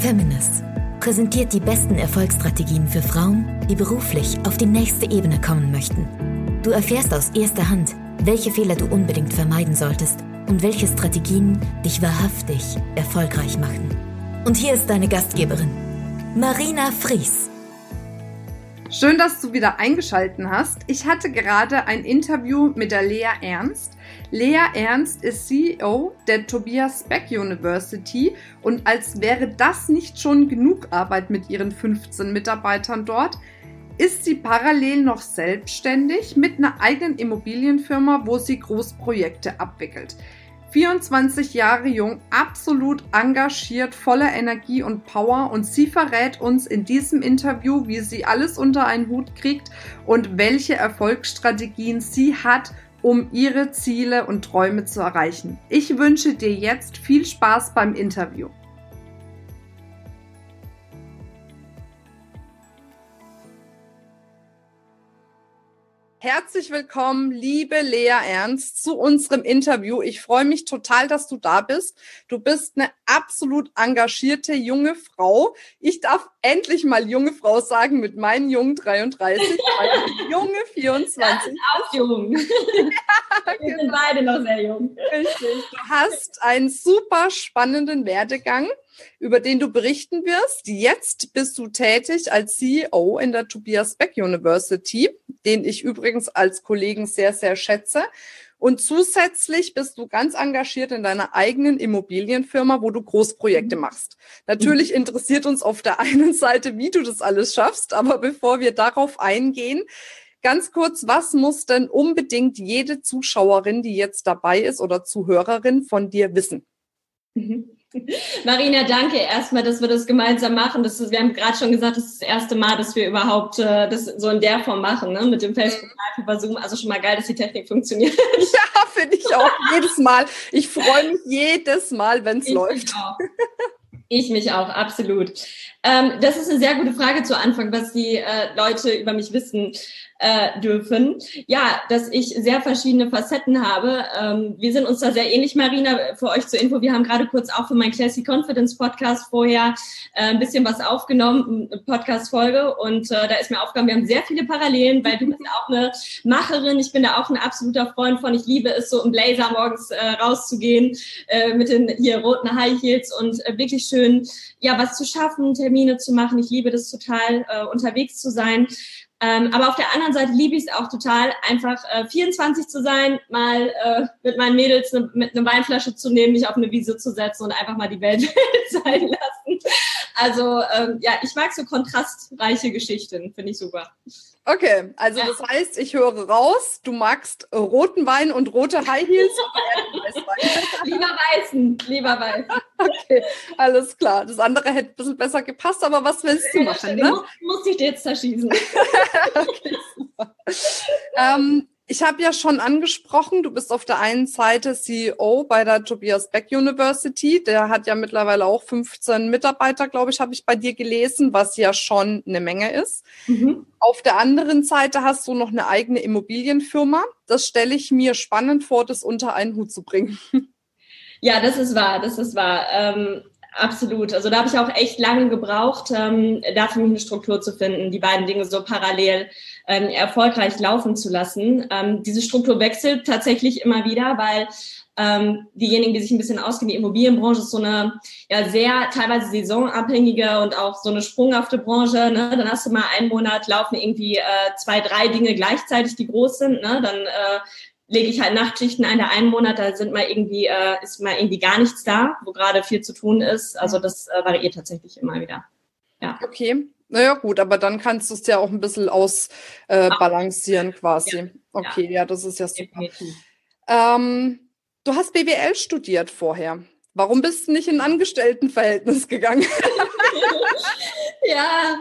Feminist präsentiert die besten Erfolgsstrategien für Frauen, die beruflich auf die nächste Ebene kommen möchten. Du erfährst aus erster Hand, welche Fehler du unbedingt vermeiden solltest und welche Strategien dich wahrhaftig erfolgreich machen. Und hier ist deine Gastgeberin, Marina Fries. Schön, dass du wieder eingeschalten hast. Ich hatte gerade ein Interview mit der Lea Ernst. Lea Ernst ist CEO der Tobias Beck University und als wäre das nicht schon genug Arbeit mit ihren 15 Mitarbeitern dort, ist sie parallel noch selbstständig mit einer eigenen Immobilienfirma, wo sie Großprojekte abwickelt. 24 Jahre jung, absolut engagiert, voller Energie und Power und sie verrät uns in diesem Interview, wie sie alles unter einen Hut kriegt und welche Erfolgsstrategien sie hat, um ihre Ziele und Träume zu erreichen. Ich wünsche dir jetzt viel Spaß beim Interview. Herzlich willkommen, liebe Lea Ernst, zu unserem Interview. Ich freue mich total, dass du da bist. Du bist eine absolut engagierte junge Frau. Ich darf endlich mal junge Frau sagen mit meinen jungen 33, junge 24. Das auch jung. ja, Wir sind genau. beide noch sehr jung. Richtig. Du hast einen super spannenden Werdegang über den du berichten wirst. Jetzt bist du tätig als CEO in der Tobias Beck University, den ich übrigens als Kollegen sehr, sehr schätze. Und zusätzlich bist du ganz engagiert in deiner eigenen Immobilienfirma, wo du Großprojekte mhm. machst. Natürlich interessiert uns auf der einen Seite, wie du das alles schaffst, aber bevor wir darauf eingehen, ganz kurz, was muss denn unbedingt jede Zuschauerin, die jetzt dabei ist oder Zuhörerin von dir wissen? Mhm. Marina, danke erstmal, dass wir das gemeinsam machen. Das ist, wir haben gerade schon gesagt, das ist das erste Mal, dass wir überhaupt äh, das so in der Form machen, ne? mit dem Facebook Live über Zoom. Also schon mal geil, dass die Technik funktioniert. Ja, finde ich auch jedes Mal. Ich freue mich jedes Mal, wenn es läuft. Auch. Ich mich auch, absolut. Ähm, das ist eine sehr gute Frage zu Anfang, was die äh, Leute über mich wissen äh, dürfen. Ja, dass ich sehr verschiedene Facetten habe. Ähm, wir sind uns da sehr ähnlich, Marina, für euch zur Info. Wir haben gerade kurz auch für meinen Classy Confidence Podcast vorher äh, ein bisschen was aufgenommen, Podcast-Folge. Und äh, da ist mir aufgegangen, wir haben sehr viele Parallelen, weil du bist auch eine Macherin. Ich bin da auch ein absoluter Freund von. Ich liebe es, so im Blazer morgens äh, rauszugehen äh, mit den hier roten High Heels und äh, wirklich schön, ja, was zu schaffen, Termine zu machen. Ich liebe das total, äh, unterwegs zu sein. Ähm, aber auf der anderen Seite liebe ich es auch total, einfach äh, 24 zu sein, mal äh, mit meinen Mädels ne, mit einer Weinflasche zu nehmen, mich auf eine Wiese zu setzen und einfach mal die Welt sein lassen. Also ähm, ja, ich mag so kontrastreiche Geschichten, finde ich super. Okay, also ja. das heißt, ich höre raus, du magst roten Wein und rote High Heels. lieber weißen, lieber weißen. Okay, alles klar. Das andere hätte ein bisschen besser gepasst, aber was willst du machen? Ne? Muss, muss ich dir jetzt zerschießen. okay, super. Ähm, ich habe ja schon angesprochen, du bist auf der einen Seite CEO bei der Tobias Beck University. Der hat ja mittlerweile auch 15 Mitarbeiter, glaube ich, habe ich bei dir gelesen, was ja schon eine Menge ist. Mhm. Auf der anderen Seite hast du noch eine eigene Immobilienfirma. Das stelle ich mir spannend vor, das unter einen Hut zu bringen. Ja, das ist wahr, das ist wahr. Ähm, absolut. Also da habe ich auch echt lange gebraucht, ähm, da für mich eine Struktur zu finden, die beiden Dinge so parallel ähm, erfolgreich laufen zu lassen. Ähm, diese Struktur wechselt tatsächlich immer wieder, weil ähm, diejenigen, die sich ein bisschen auskennen, die Immobilienbranche ist so eine ja sehr teilweise saisonabhängige und auch so eine sprunghafte Branche. Ne? Dann hast du mal einen Monat laufen irgendwie äh, zwei, drei Dinge gleichzeitig, die groß sind. Ne? Dann äh, lege ich halt Nachtschichten ein, der einen Monat, da sind mal irgendwie, äh, ist mal irgendwie gar nichts da, wo gerade viel zu tun ist. Also das äh, variiert tatsächlich immer wieder. Ja. Okay. Naja, gut, aber dann kannst du es ja auch ein bisschen ausbalancieren äh, quasi. Ja. Okay, ja. ja. das ist ja super. Ähm, du hast BWL studiert vorher. Warum bist du nicht in ein Angestelltenverhältnis gegangen? ja,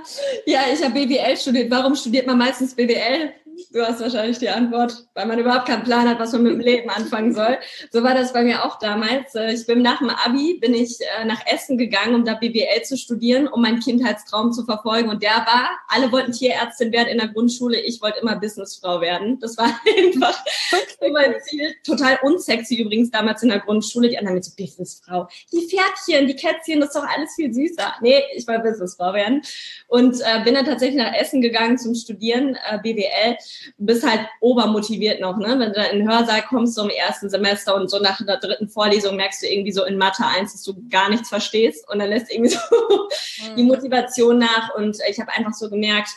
ja, ich habe BWL studiert. Warum studiert man meistens BWL? Du hast wahrscheinlich die Antwort, weil man überhaupt keinen Plan hat, was man mit dem Leben anfangen soll. So war das bei mir auch damals. Äh, ich bin nach dem Abi bin ich äh, nach Essen gegangen, um da BWL zu studieren, um meinen Kindheitstraum zu verfolgen. Und der war, alle wollten Tierärztin werden in der Grundschule. Ich wollte immer Businessfrau werden. Das war einfach mein Ziel. Total unsexy übrigens damals in der Grundschule. Die anderen mit so Businessfrau. Die Pferdchen, die Kätzchen, das ist doch alles viel süßer. Nee, ich wollte Businessfrau werden. Und äh, bin dann tatsächlich nach Essen gegangen zum Studieren, äh, BWL bist halt obermotiviert noch, ne? Wenn du da in den Hörsaal kommst, so im ersten Semester und so nach der dritten Vorlesung merkst du irgendwie so in Mathe 1, dass du gar nichts verstehst und dann lässt irgendwie so mhm. die Motivation nach und ich habe einfach so gemerkt,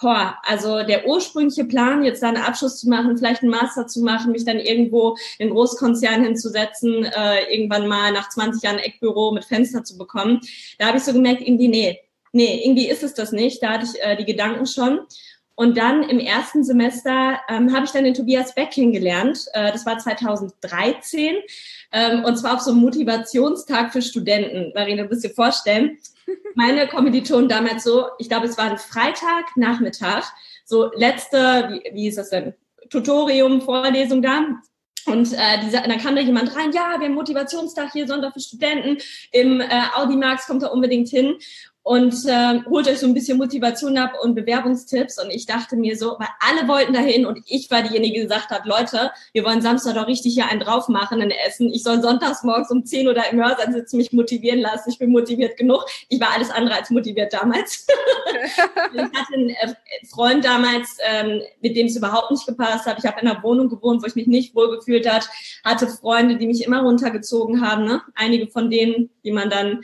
boah, also der ursprüngliche Plan, jetzt da einen Abschluss zu machen, vielleicht einen Master zu machen, mich dann irgendwo in Großkonzern hinzusetzen, äh, irgendwann mal nach 20 Jahren Eckbüro mit Fenster zu bekommen, da habe ich so gemerkt, irgendwie, nee, nee, irgendwie ist es das nicht. Da hatte ich äh, die Gedanken schon. Und dann im ersten Semester ähm, habe ich dann den Tobias Beck kennengelernt. Äh, das war 2013. Ähm, und zwar auf so einem Motivationstag für Studenten. Marina, du musst dir vorstellen, meine Kommilitonen damals so, ich glaube, es war ein Freitag, Nachmittag, so letzte, wie, wie ist das denn? Tutorium, Vorlesung da. Und äh, dieser, dann kam da jemand rein, ja, wir haben Motivationstag hier, Sonntag für Studenten. Im äh, Audimax kommt er unbedingt hin und äh, holt euch so ein bisschen Motivation ab und Bewerbungstipps. Und ich dachte mir so, weil alle wollten dahin und ich war diejenige, die gesagt hat, Leute, wir wollen Samstag doch richtig hier einen drauf machen in Essen. Ich soll sonntags morgens um 10 oder im Hörsaal sitzen, mich motivieren lassen. Ich bin motiviert genug. Ich war alles andere als motiviert damals. ich hatte einen äh, Freund damals, ähm, mit dem es überhaupt nicht gepasst hat. Ich habe in einer Wohnung gewohnt, wo ich mich nicht wohlgefühlt hat. Hatte Freunde, die mich immer runtergezogen haben. Ne? Einige von denen, die man dann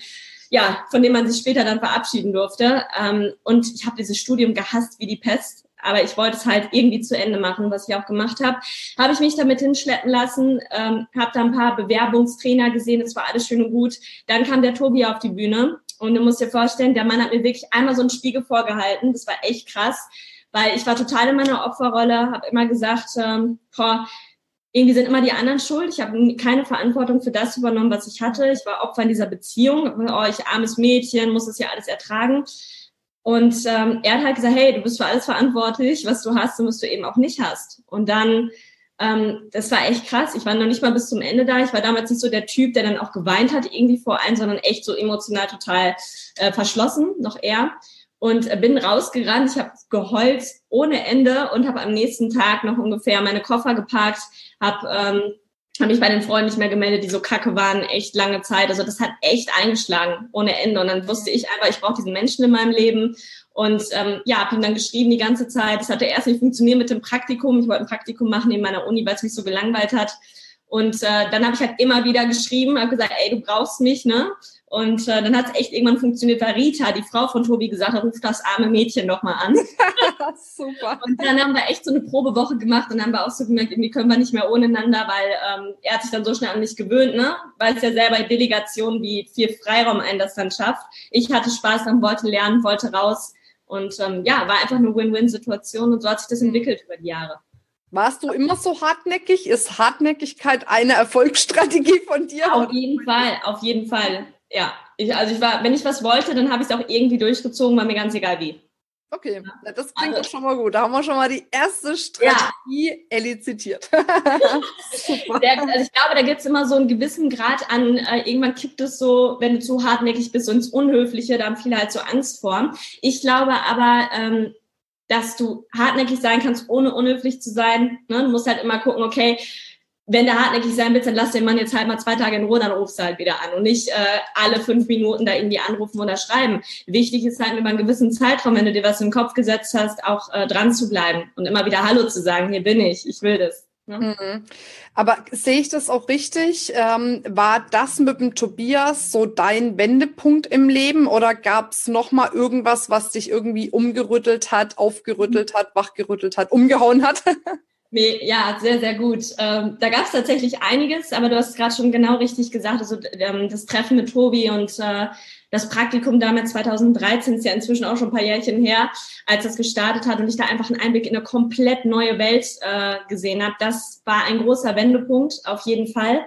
ja, von dem man sich später dann verabschieden durfte. Ähm, und ich habe dieses Studium gehasst wie die Pest. Aber ich wollte es halt irgendwie zu Ende machen, was ich auch gemacht habe. Habe ich mich damit hinschleppen lassen, ähm, habe da ein paar Bewerbungstrainer gesehen, das war alles schön und gut. Dann kam der Tobi auf die Bühne und du musst dir vorstellen, der Mann hat mir wirklich einmal so einen Spiegel vorgehalten. Das war echt krass, weil ich war total in meiner Opferrolle, habe immer gesagt, ähm, boah, irgendwie sind immer die anderen schuld. Ich habe keine Verantwortung für das übernommen, was ich hatte. Ich war Opfer in dieser Beziehung. Oh, ich armes Mädchen, muss das ja alles ertragen. Und ähm, er hat halt gesagt, hey, du bist für alles verantwortlich, was du hast und was du eben auch nicht hast. Und dann, ähm, das war echt krass. Ich war noch nicht mal bis zum Ende da. Ich war damals nicht so der Typ, der dann auch geweint hat irgendwie vor einem, sondern echt so emotional total äh, verschlossen, noch eher und bin rausgerannt. Ich habe geheult ohne Ende und habe am nächsten Tag noch ungefähr meine Koffer gepackt, habe ähm, hab mich bei den Freunden nicht mehr gemeldet, die so kacke waren, echt lange Zeit. Also das hat echt eingeschlagen ohne Ende. Und dann wusste ich einfach, ich brauche diesen Menschen in meinem Leben. Und ähm, ja, habe ihm dann geschrieben die ganze Zeit. Es hatte erst nicht funktioniert mit dem Praktikum. Ich wollte ein Praktikum machen in meiner Uni, weil es mich so gelangweilt hat. Und äh, dann habe ich halt immer wieder geschrieben, habe gesagt, ey, du brauchst mich, ne? Und äh, dann hat es echt irgendwann funktioniert, weil Rita, die Frau von Tobi, gesagt hat, ruf das arme Mädchen doch mal an. Super. Und dann haben wir echt so eine Probewoche gemacht und dann haben wir auch so gemerkt, irgendwie können wir nicht mehr ohneinander, weil ähm, er hat sich dann so schnell an mich gewöhnt, ne? Weil es ja selber Delegation, wie viel Freiraum einen das dann schafft. Ich hatte Spaß, dann wollte lernen, wollte raus. Und ähm, ja, war einfach eine Win-Win-Situation und so hat sich das entwickelt über die Jahre. Warst du immer so hartnäckig? Ist Hartnäckigkeit eine Erfolgsstrategie von dir? Auf jeden Fall, auf jeden Fall ja, ich, also ich war, wenn ich was wollte, dann habe ich es auch irgendwie durchgezogen, war mir ganz egal wie. Okay, ja. das klingt also, schon mal gut. Da haben wir schon mal die erste Strategie ja. elizitiert. Super. Der, also ich glaube, da gibt es immer so einen gewissen Grad an, äh, irgendwann kippt es so, wenn du zu hartnäckig bist, so ins Unhöfliche, da haben viele halt so Angst vor. Ich glaube aber, ähm, dass du hartnäckig sein kannst, ohne unhöflich zu sein. Ne? Du musst halt immer gucken, okay, wenn du hartnäckig sein willst, dann lass den Mann jetzt halt mal zwei Tage in Ruhe, dann rufst du halt wieder an und nicht äh, alle fünf Minuten da irgendwie anrufen oder schreiben. Wichtig ist halt über einen gewissen Zeitraum, wenn du dir was den Kopf gesetzt hast, auch äh, dran zu bleiben und immer wieder Hallo zu sagen, hier bin ich, ich will das. Ne? Mhm. Aber sehe ich das auch richtig? Ähm, war das mit dem Tobias so dein Wendepunkt im Leben oder gab es noch mal irgendwas, was dich irgendwie umgerüttelt hat, aufgerüttelt hat, wachgerüttelt hat, umgehauen hat? Nee, ja, sehr, sehr gut. Ähm, da gab es tatsächlich einiges, aber du hast gerade schon genau richtig gesagt, also ähm, das Treffen mit Tobi und äh, das Praktikum damals 2013 ist ja inzwischen auch schon ein paar Jährchen her, als das gestartet hat und ich da einfach einen Einblick in eine komplett neue Welt äh, gesehen habe. Das war ein großer Wendepunkt, auf jeden Fall.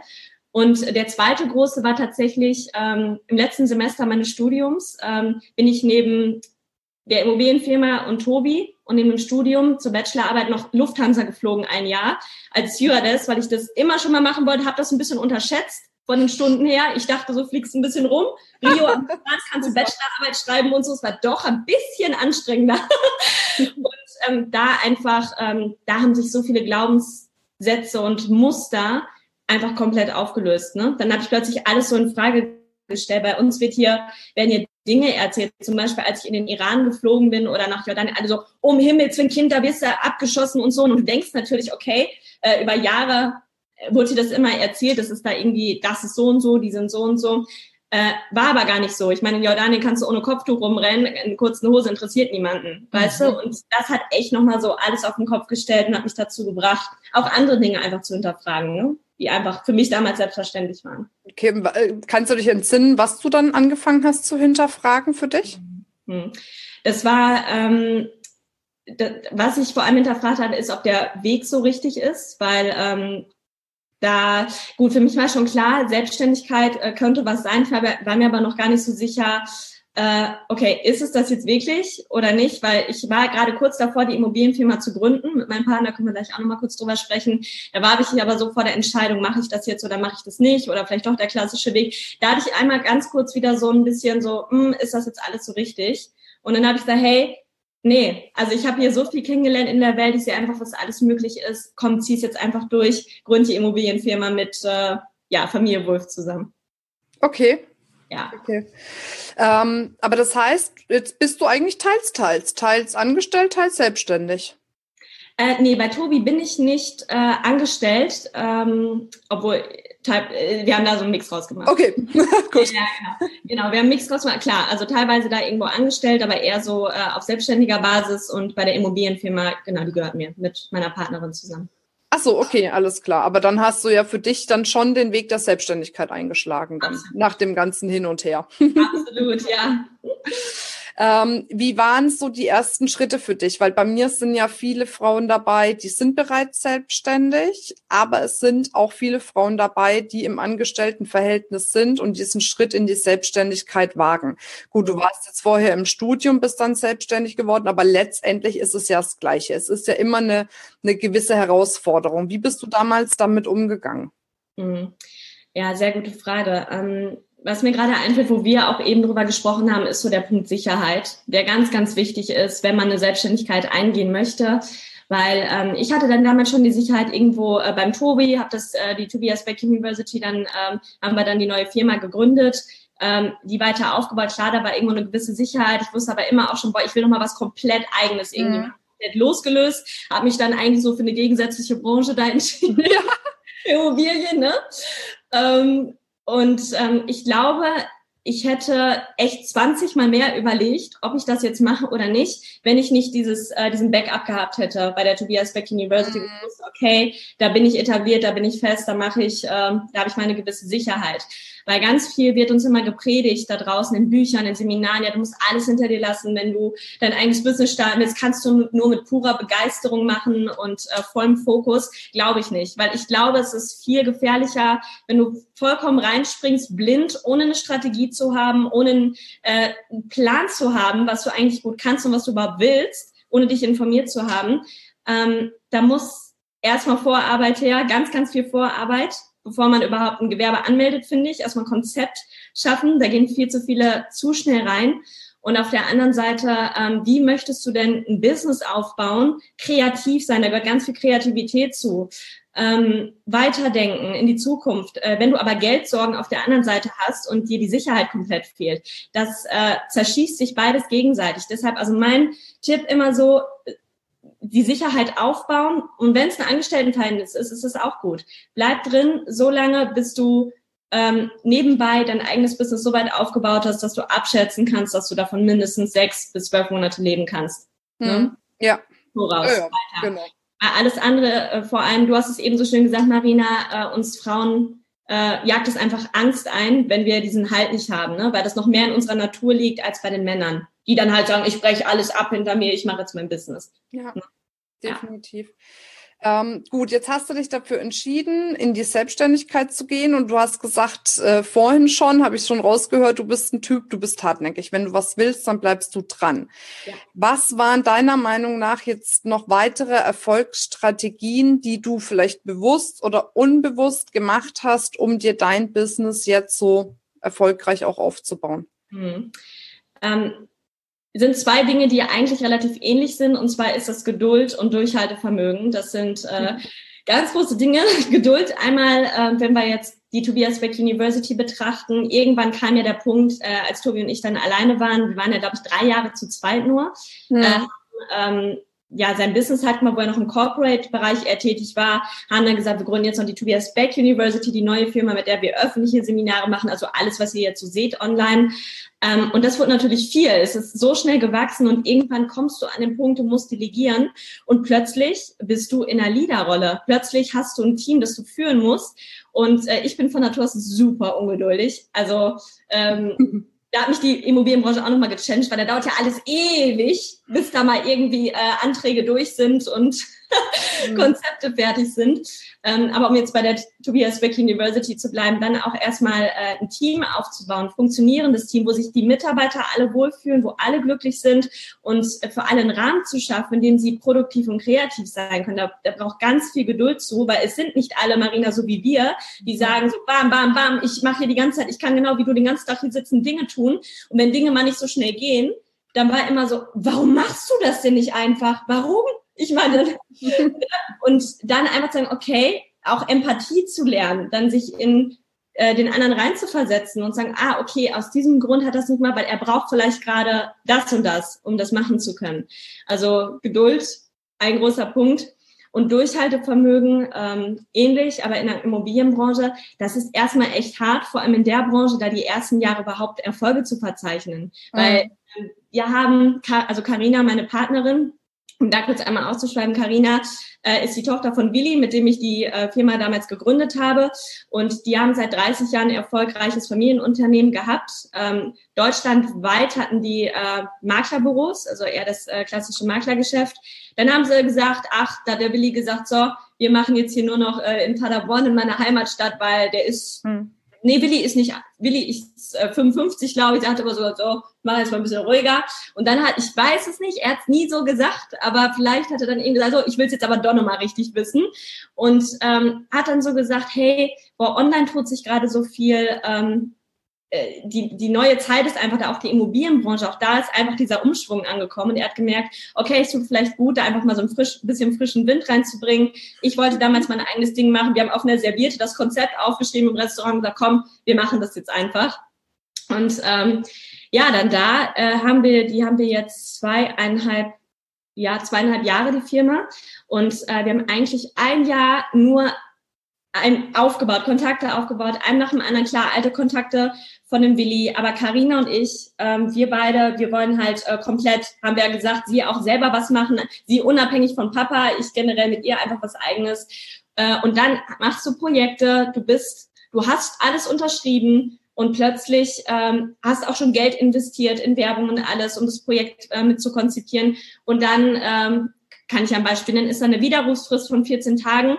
Und der zweite große war tatsächlich ähm, im letzten Semester meines Studiums, ähm, bin ich neben der Immobilienfirma und Tobi und neben dem Studium zur Bachelorarbeit noch Lufthansa geflogen ein Jahr als Stewardess, weil ich das immer schon mal machen wollte, habe das ein bisschen unterschätzt von den Stunden her. Ich dachte, so fliegst ein bisschen rum. Rio am kannst du Bachelorarbeit schreiben und so. Es war doch ein bisschen anstrengender. und ähm, da einfach, ähm, da haben sich so viele Glaubenssätze und Muster einfach komplett aufgelöst. Ne? Dann habe ich plötzlich alles so in Frage gestellt. Bei uns wird hier, werden hier Dinge erzählt. Zum Beispiel, als ich in den Iran geflogen bin oder nach Jordanien, also um Himmels Willen, Kind, da wirst du abgeschossen und so. Und du denkst natürlich, okay, äh, über Jahre wurde dir das immer erzählt, das ist da irgendwie, das ist so und so, die sind so und so. Äh, war aber gar nicht so. Ich meine, in Jordanien kannst du ohne Kopftuch rumrennen, in kurzen Hose interessiert niemanden, weißt mhm. du? Und das hat echt nochmal so alles auf den Kopf gestellt und hat mich dazu gebracht, auch andere Dinge einfach zu hinterfragen, ne? die einfach für mich damals selbstverständlich waren. Okay, äh, kannst du dich entsinnen, was du dann angefangen hast zu hinterfragen für dich? Mhm. Das war, ähm, was ich vor allem hinterfragt habe, ist, ob der Weg so richtig ist, weil ähm, da, gut, für mich war schon klar, Selbstständigkeit äh, könnte was sein, ich war, war mir aber noch gar nicht so sicher, äh, okay, ist es das jetzt wirklich oder nicht? Weil ich war gerade kurz davor, die Immobilienfirma zu gründen. Mit meinem Partner können wir gleich auch nochmal kurz drüber sprechen. Da war ich aber so vor der Entscheidung, mache ich das jetzt oder mache ich das nicht? Oder vielleicht doch der klassische Weg. Da hatte ich einmal ganz kurz wieder so ein bisschen so, hm, ist das jetzt alles so richtig? Und dann habe ich gesagt, hey, Nee, also ich habe hier so viel kennengelernt in der Welt, ich sehe einfach, was alles möglich ist. Komm, zieh es jetzt einfach durch, gründe die Immobilienfirma mit äh, ja, Familie Wolf zusammen. Okay. Ja. Okay. Ähm, aber das heißt, jetzt bist du eigentlich teils, teils, teils angestellt, teils selbstständig. Äh, nee, bei Tobi bin ich nicht äh, angestellt, ähm, obwohl wir haben da so einen Mix rausgemacht. Okay, gut. Ja, genau. genau, wir haben einen Mix rausgemacht. Klar, also teilweise da irgendwo angestellt, aber eher so äh, auf selbstständiger Basis und bei der Immobilienfirma, genau, die gehört mir mit meiner Partnerin zusammen. Ach so, okay, alles klar. Aber dann hast du ja für dich dann schon den Weg der Selbstständigkeit eingeschlagen, dann, nach dem ganzen Hin und Her. Absolut, ja. Ähm, wie waren so die ersten Schritte für dich? Weil bei mir sind ja viele Frauen dabei, die sind bereits selbstständig, aber es sind auch viele Frauen dabei, die im Angestelltenverhältnis sind und diesen Schritt in die Selbstständigkeit wagen. Gut, du warst jetzt vorher im Studium, bist dann selbstständig geworden, aber letztendlich ist es ja das Gleiche. Es ist ja immer eine, eine gewisse Herausforderung. Wie bist du damals damit umgegangen? Mhm. Ja, sehr gute Frage. Ähm, was mir gerade einfällt, wo wir auch eben drüber gesprochen haben, ist so der Punkt Sicherheit, der ganz, ganz wichtig ist, wenn man eine Selbstständigkeit eingehen möchte. Weil ähm, ich hatte dann damals schon die Sicherheit irgendwo äh, beim Tobi, habe das äh, die Tobias Beck University, dann ähm, haben wir dann die neue Firma gegründet, ähm, die weiter aufgebaut. Klar, da war irgendwo eine gewisse Sicherheit. Ich wusste aber immer auch schon, boah, ich will noch mal was komplett Eigenes irgendwie mhm. komplett losgelöst. Habe mich dann eigentlich so für eine gegensätzliche Branche da entschieden. Ja. Immobilien, ne? Ähm, und ähm, ich glaube, ich hätte echt 20 mal mehr überlegt, ob ich das jetzt mache oder nicht, wenn ich nicht dieses, äh, diesen Backup gehabt hätte bei der Tobias Beck University. Mhm. Okay, da bin ich etabliert, da bin ich fest, da mache ich, ähm, da habe ich meine gewisse Sicherheit. Weil ganz viel wird uns immer gepredigt da draußen in Büchern, in Seminaren, ja, du musst alles hinter dir lassen, wenn du dein eigenes Business starten willst, kannst du nur mit purer Begeisterung machen und äh, vollem Fokus. Glaube ich nicht, weil ich glaube, es ist viel gefährlicher, wenn du vollkommen reinspringst, blind, ohne eine Strategie zu haben, ohne einen, äh, einen Plan zu haben, was du eigentlich gut kannst und was du überhaupt willst, ohne dich informiert zu haben. Ähm, da muss erstmal Vorarbeit her, ganz, ganz viel Vorarbeit bevor man überhaupt ein Gewerbe anmeldet, finde ich, erstmal ein Konzept schaffen. Da gehen viel zu viele zu schnell rein. Und auf der anderen Seite, ähm, wie möchtest du denn ein Business aufbauen? Kreativ sein, da gehört ganz viel Kreativität zu. Ähm, weiterdenken in die Zukunft. Äh, wenn du aber Geldsorgen auf der anderen Seite hast und dir die Sicherheit komplett fehlt, das äh, zerschießt sich beides gegenseitig. Deshalb also mein Tipp immer so, die Sicherheit aufbauen. Und wenn es ein Angestelltenverhältnis ist, ist es auch gut. Bleib drin, so lange, bis du ähm, nebenbei dein eigenes Business so weit aufgebaut hast, dass du abschätzen kannst, dass du davon mindestens sechs bis zwölf Monate leben kannst. Hm. Ne? Ja. Voraus. Ja, ja. Genau. Alles andere, äh, vor allem, du hast es eben so schön gesagt, Marina, äh, uns Frauen äh, jagt es einfach Angst ein, wenn wir diesen Halt nicht haben, ne? weil das noch mehr in unserer Natur liegt als bei den Männern, die dann halt sagen, ich breche alles ab hinter mir, ich mache jetzt mein Business. Ja, ja. definitiv. Ähm, gut, jetzt hast du dich dafür entschieden, in die Selbstständigkeit zu gehen und du hast gesagt, äh, vorhin schon, habe ich schon rausgehört, du bist ein Typ, du bist hartnäckig. Wenn du was willst, dann bleibst du dran. Ja. Was waren deiner Meinung nach jetzt noch weitere Erfolgsstrategien, die du vielleicht bewusst oder unbewusst gemacht hast, um dir dein Business jetzt so erfolgreich auch aufzubauen? Hm. Ähm, sind zwei Dinge, die eigentlich relativ ähnlich sind. Und zwar ist das Geduld und Durchhaltevermögen. Das sind äh, ganz große Dinge. Geduld einmal, äh, wenn wir jetzt die Tobias Beck University betrachten. Irgendwann kam ja der Punkt, äh, als Tobi und ich dann alleine waren, wir waren ja, glaube ich, drei Jahre zu zweit nur, ja. äh, ähm, ja, sein Business hatten wir, wo er noch im Corporate-Bereich eher tätig war, haben dann gesagt, wir gründen jetzt noch die Tobias Beck University, die neue Firma, mit der wir öffentliche Seminare machen, also alles, was ihr jetzt so seht online. Ähm, und das wird natürlich viel. Es ist so schnell gewachsen und irgendwann kommst du an den Punkt, du musst delegieren und plötzlich bist du in einer Leaderrolle. Plötzlich hast du ein Team, das du führen musst. Und äh, ich bin von Natur aus super ungeduldig. Also ähm, da hat mich die Immobilienbranche auch nochmal gechanged, weil da dauert ja alles ewig, bis da mal irgendwie äh, Anträge durch sind und mhm. Konzepte fertig sind. Ähm, aber um jetzt bei der Tobias Beck University zu bleiben, dann auch erstmal äh, ein Team aufzubauen, funktionierendes Team, wo sich die Mitarbeiter alle wohlfühlen, wo alle glücklich sind und äh, für alle einen Rahmen zu schaffen, in dem sie produktiv und kreativ sein können. Da, da braucht ganz viel Geduld zu, weil es sind nicht alle Marina so wie wir, die mhm. sagen so bam, bam, bam, ich mache hier die ganze Zeit, ich kann genau wie du den ganzen Tag hier sitzen, Dinge tun. Und wenn Dinge mal nicht so schnell gehen, dann war immer so, warum machst du das denn nicht einfach? Warum? Ich meine, und dann einfach sagen, okay, auch Empathie zu lernen, dann sich in äh, den anderen reinzuversetzen und sagen, ah, okay, aus diesem Grund hat das nicht mal, weil er braucht vielleicht gerade das und das, um das machen zu können. Also Geduld, ein großer Punkt. Und Durchhaltevermögen ähm, ähnlich, aber in der Immobilienbranche, das ist erstmal echt hart, vor allem in der Branche, da die ersten Jahre überhaupt Erfolge zu verzeichnen. Mhm. Weil äh, wir haben, also Karina, meine Partnerin, um da kurz einmal auszuschreiben, Karina äh, ist die Tochter von Willi, mit dem ich die äh, Firma damals gegründet habe. Und die haben seit 30 Jahren ein erfolgreiches Familienunternehmen gehabt. Ähm, deutschlandweit hatten die äh, Maklerbüros, also eher das äh, klassische Maklergeschäft. Dann haben sie gesagt, ach, da hat der Willi gesagt, so, wir machen jetzt hier nur noch äh, in Paderborn, in meiner Heimatstadt, weil der ist hm nee, Willi ist nicht, Willi ist äh, 55, glaube ich, der hat aber so, so, mach jetzt mal ein bisschen ruhiger. Und dann hat, ich weiß es nicht, er hat es nie so gesagt, aber vielleicht hat er dann eben gesagt, so, ich will es jetzt aber doch nochmal richtig wissen. Und ähm, hat dann so gesagt, hey, boah, online tut sich gerade so viel, ähm, äh, die, die neue Zeit ist einfach da auch die Immobilienbranche, auch da ist einfach dieser Umschwung angekommen. Und er hat gemerkt, okay, es tut vielleicht gut, da einfach mal so ein frisch, bisschen frischen Wind reinzubringen. Ich wollte damals mein eigenes Ding machen. Wir haben auf einer Servierte das Konzept aufgeschrieben im Restaurant und gesagt, komm, wir machen das jetzt einfach. Und ähm, ja, dann da äh, haben wir, die haben wir jetzt zweieinhalb, ja, zweieinhalb Jahre die Firma. Und äh, wir haben eigentlich ein Jahr nur ein, aufgebaut, Kontakte aufgebaut, einem nach dem anderen, klar, alte Kontakte von dem Willi, aber Karina und ich, ähm, wir beide, wir wollen halt äh, komplett, haben wir ja gesagt, sie auch selber was machen, sie unabhängig von Papa, ich generell mit ihr einfach was eigenes. Äh, und dann machst du Projekte, du bist, du hast alles unterschrieben und plötzlich ähm, hast auch schon Geld investiert in Werbung und alles, um das Projekt äh, mit zu konzipieren. Und dann ähm, kann ich ein Beispiel nennen, ist da eine Widerrufsfrist von 14 Tagen.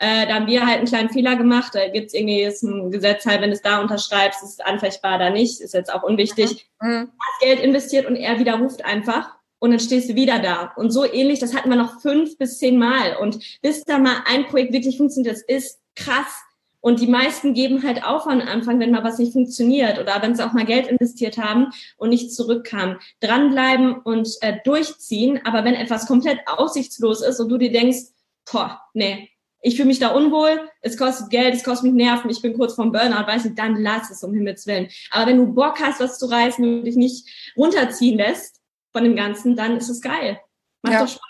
Äh, da haben wir halt einen kleinen Fehler gemacht. Da gibt es irgendwie ist ein Gesetz halt, wenn du es da unterschreibst, ist es anfechtbar da nicht. Ist jetzt auch unwichtig. Mhm. mhm. Hast Geld investiert und er widerruft einfach und dann stehst du wieder da. Und so ähnlich, das hatten wir noch fünf bis zehn Mal. Und bis da mal ein Projekt wirklich funktioniert, das ist krass. Und die meisten geben halt auf am Anfang, wenn mal was nicht funktioniert oder wenn sie auch mal Geld investiert haben und nicht zurückkamen. Dranbleiben und äh, durchziehen. Aber wenn etwas komplett aussichtslos ist und du dir denkst, boah, nee, ich fühle mich da unwohl, es kostet Geld, es kostet mich Nerven, ich bin kurz vom Burnout, weiß nicht, dann lass es um Himmels Willen. Aber wenn du Bock hast, was zu reißen und dich nicht runterziehen lässt von dem Ganzen, dann ist es geil. Macht ja. doch Spaß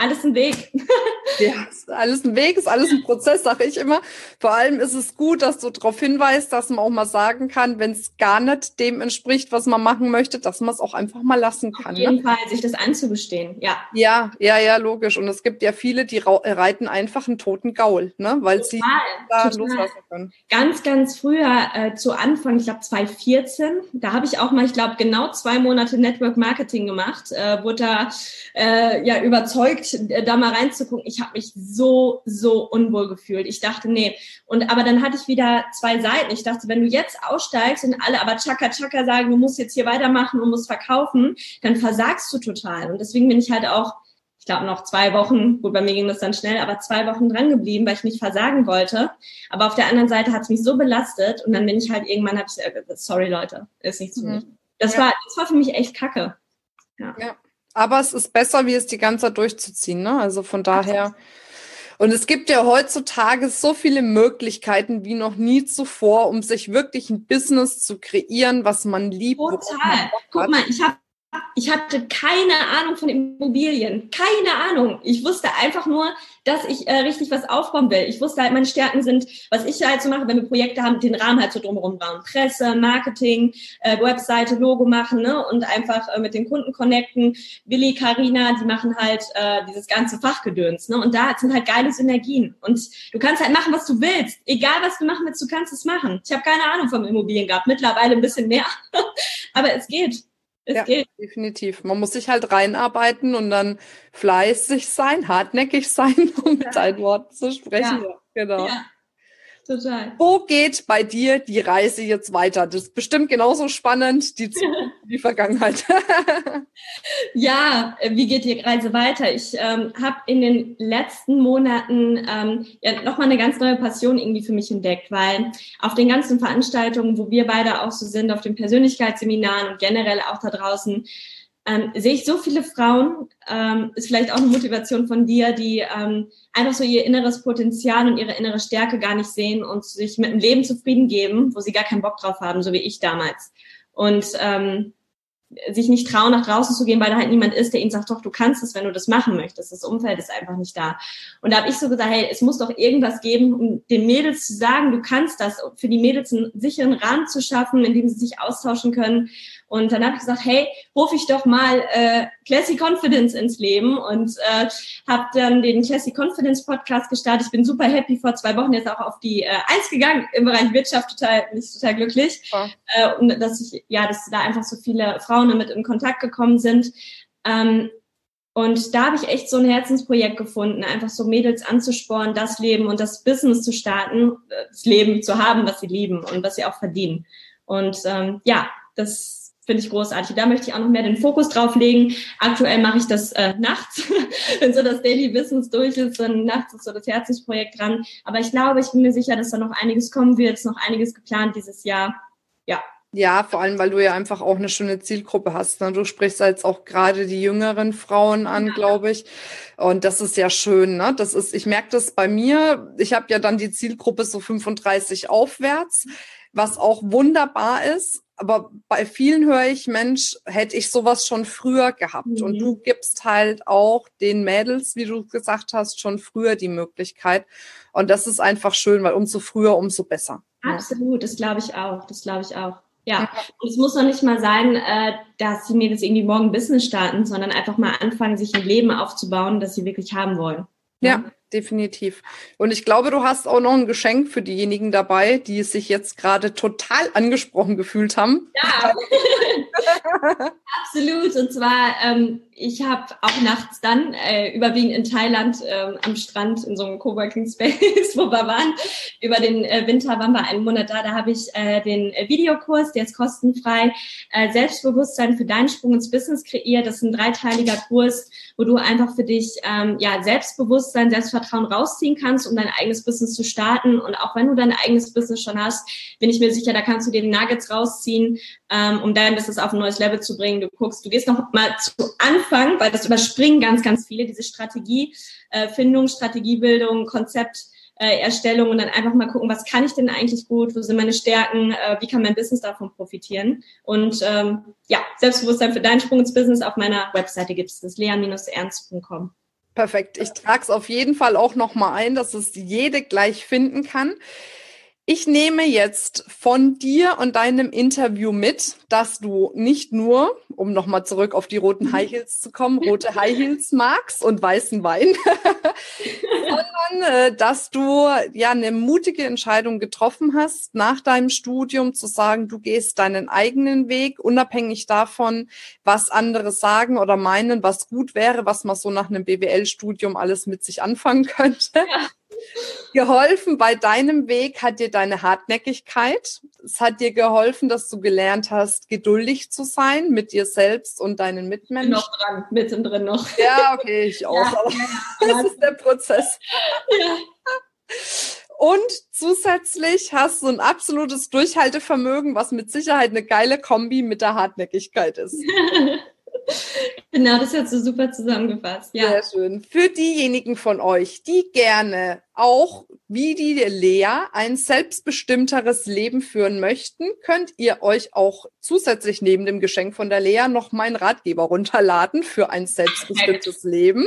alles ein Weg. ja, ist alles ein Weg, ist alles ein Prozess, sage ich immer. Vor allem ist es gut, dass du darauf hinweist, dass man auch mal sagen kann, wenn es gar nicht dem entspricht, was man machen möchte, dass man es auch einfach mal lassen kann. Auf jeden ne? Fall, sich das anzugestehen, ja. Ja, ja, ja, logisch. Und es gibt ja viele, die reiten einfach einen toten Gaul, ne? weil total, sie da total. loslassen können. Ganz, ganz früher äh, zu Anfang, ich glaube 2014, da habe ich auch mal, ich glaube, genau zwei Monate Network Marketing gemacht, äh, wurde da äh, ja überzeugt, da mal reinzugucken. Ich habe habe mich so, so unwohl gefühlt. Ich dachte, nee. Und aber dann hatte ich wieder zwei Seiten. Ich dachte, wenn du jetzt aussteigst und alle aber Chaka Chaka sagen, du musst jetzt hier weitermachen und musst verkaufen, dann versagst du total. Und deswegen bin ich halt auch, ich glaube, noch zwei Wochen, gut, bei mir ging das dann schnell, aber zwei Wochen dran geblieben, weil ich nicht versagen wollte. Aber auf der anderen Seite hat es mich so belastet und dann bin ich halt irgendwann, habe ich, äh, sorry Leute, ist nicht zu mhm. Das ja. war, das war für mich echt kacke. Ja. ja. Aber es ist besser, wie es die ganze Zeit durchzuziehen. Ne? Also von daher. Und es gibt ja heutzutage so viele Möglichkeiten wie noch nie zuvor, um sich wirklich ein Business zu kreieren, was man liebt. Total. Guck mal, ich habe ich hatte keine Ahnung von Immobilien, keine Ahnung. Ich wusste einfach nur, dass ich äh, richtig was aufbauen will. Ich wusste halt, meine Stärken sind, was ich halt so mache, wenn wir Projekte haben, den Rahmen halt so drumherum bauen. Presse, Marketing, äh, Webseite, Logo machen ne? und einfach äh, mit den Kunden connecten. Willi, Karina, die machen halt äh, dieses ganze Fachgedöns. Ne? Und da sind halt geile Synergien. Und du kannst halt machen, was du willst. Egal, was du machen willst, du kannst es machen. Ich habe keine Ahnung vom Immobilien gehabt, mittlerweile ein bisschen mehr. Aber es geht. Es ja, geht. definitiv. Man muss sich halt reinarbeiten und dann fleißig sein, hartnäckig sein, um mit deinen Worten zu sprechen. Ja, genau. Ja. Total. Wo geht bei dir die Reise jetzt weiter? Das ist bestimmt genauso spannend, die Zukunft, die Vergangenheit. ja, wie geht die Reise weiter? Ich ähm, habe in den letzten Monaten ähm, ja, nochmal eine ganz neue Passion irgendwie für mich entdeckt, weil auf den ganzen Veranstaltungen, wo wir beide auch so sind, auf den Persönlichkeitsseminaren und generell auch da draußen, ähm, sehe ich so viele Frauen, ähm, ist vielleicht auch eine Motivation von dir, die ähm, einfach so ihr inneres Potenzial und ihre innere Stärke gar nicht sehen und sich mit dem Leben zufrieden geben, wo sie gar keinen Bock drauf haben, so wie ich damals. Und ähm, sich nicht trauen, nach draußen zu gehen, weil da halt niemand ist, der ihnen sagt, doch, du kannst es, wenn du das machen möchtest. Das Umfeld ist einfach nicht da. Und da habe ich so gesagt, hey, es muss doch irgendwas geben, um den Mädels zu sagen, du kannst das, für die Mädels einen sicheren Rahmen zu schaffen, in dem sie sich austauschen können und dann habe ich gesagt, hey, rufe ich doch mal äh, Classy Confidence ins Leben und äh, habe dann den Classy Confidence Podcast gestartet. Ich bin super happy, vor zwei Wochen jetzt auch auf die äh, Eins gegangen im Bereich Wirtschaft, total, bin ich total glücklich. Ja. Äh, und dass ich, ja, dass da einfach so viele Frauen damit in Kontakt gekommen sind. Ähm, und da habe ich echt so ein Herzensprojekt gefunden, einfach so Mädels anzusporen, das Leben und das Business zu starten, das Leben zu haben, was sie lieben und was sie auch verdienen. Und ähm, ja, das finde ich großartig. Da möchte ich auch noch mehr den Fokus drauf legen. Aktuell mache ich das äh, nachts, wenn so das Daily Business durch ist, dann nachts ist so das Herzensprojekt dran. Aber ich glaube, ich bin mir sicher, dass da noch einiges kommen wird, noch einiges geplant dieses Jahr. Ja. Ja, vor allem, weil du ja einfach auch eine schöne Zielgruppe hast. Ne? Du sprichst jetzt auch gerade die jüngeren Frauen an, ja. glaube ich. Und das ist ja schön. Ne? Das ist, ich merke das bei mir. Ich habe ja dann die Zielgruppe so 35 aufwärts, was auch wunderbar ist aber bei vielen höre ich, Mensch, hätte ich sowas schon früher gehabt. Mhm. Und du gibst halt auch den Mädels, wie du gesagt hast, schon früher die Möglichkeit. Und das ist einfach schön, weil umso früher, umso besser. Absolut, das glaube ich auch. Das glaube ich auch. Ja, und es muss noch nicht mal sein, äh, dass die Mädels irgendwie morgen Business starten, sondern einfach mal anfangen, sich ein Leben aufzubauen, das sie wirklich haben wollen. Ja definitiv. Und ich glaube, du hast auch noch ein Geschenk für diejenigen dabei, die sich jetzt gerade total angesprochen gefühlt haben. Ja, absolut. Und zwar, ähm, ich habe auch nachts dann, äh, überwiegend in Thailand, ähm, am Strand in so einem Coworking Space, wo wir waren, über den äh, Winter waren wir einen Monat da, da habe ich äh, den Videokurs, der ist kostenfrei, äh, Selbstbewusstsein für deinen Sprung ins Business kreiert. Das ist ein dreiteiliger Kurs, wo du einfach für dich ähm, ja Selbstbewusstsein, Selbstvertrauen rausziehen kannst, um dein eigenes Business zu starten. Und auch wenn du dein eigenes Business schon hast, bin ich mir sicher, da kannst du dir Nuggets rausziehen, ähm, um dein Business auf ein neues Level zu bringen. Du guckst, du gehst noch mal zu Anfang, weil das überspringen ganz, ganz viele, diese Strategie, äh, Strategiebildung, Konzept, äh, Erstellung und dann einfach mal gucken, was kann ich denn eigentlich gut, wo sind meine Stärken, äh, wie kann mein Business davon profitieren. Und ähm, ja, Selbstbewusstsein für deinen Sprung ins Business auf meiner Webseite gibt es das lea-ernst.com. Perfekt. Ich trage es auf jeden Fall auch nochmal ein, dass es jede gleich finden kann. Ich nehme jetzt von dir und deinem Interview mit, dass du nicht nur um nochmal zurück auf die roten High Heels zu kommen, rote High Heels magst und weißen Wein, sondern äh, dass du ja eine mutige Entscheidung getroffen hast, nach deinem Studium zu sagen, du gehst deinen eigenen Weg, unabhängig davon, was andere sagen oder meinen, was gut wäre, was man so nach einem BWL-Studium alles mit sich anfangen könnte. Ja. Geholfen bei deinem Weg hat dir deine Hartnäckigkeit. Es hat dir geholfen, dass du gelernt hast, geduldig zu sein mit dir selbst und deinen Mitmenschen. Noch dran, mittendrin noch. Ja, okay, ich auch. Ja, aber ja, das ist der Prozess. Ja. Und zusätzlich hast du ein absolutes Durchhaltevermögen, was mit Sicherheit eine geile Kombi mit der Hartnäckigkeit ist. Genau, das hast du super zusammengefasst. Ja. Sehr schön. Für diejenigen von euch, die gerne auch wie die Lea ein selbstbestimmteres Leben führen möchten, könnt ihr euch auch zusätzlich neben dem Geschenk von der Lea noch meinen Ratgeber runterladen für ein selbstbestimmtes Leben.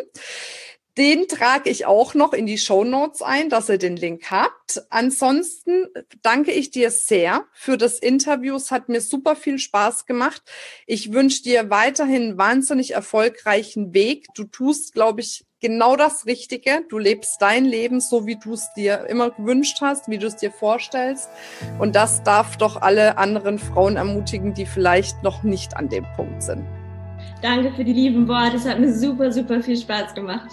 Den trage ich auch noch in die Show Notes ein, dass ihr den Link habt. Ansonsten danke ich dir sehr für das Interview. Es hat mir super viel Spaß gemacht. Ich wünsche dir weiterhin wahnsinnig erfolgreichen Weg. Du tust, glaube ich, genau das Richtige. Du lebst dein Leben so, wie du es dir immer gewünscht hast, wie du es dir vorstellst. Und das darf doch alle anderen Frauen ermutigen, die vielleicht noch nicht an dem Punkt sind. Danke für die lieben Worte. Es hat mir super, super viel Spaß gemacht.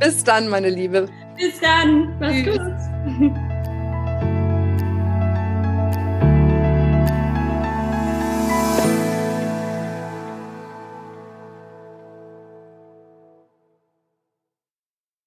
Bis dann, meine Liebe. Bis dann. Mach's gut.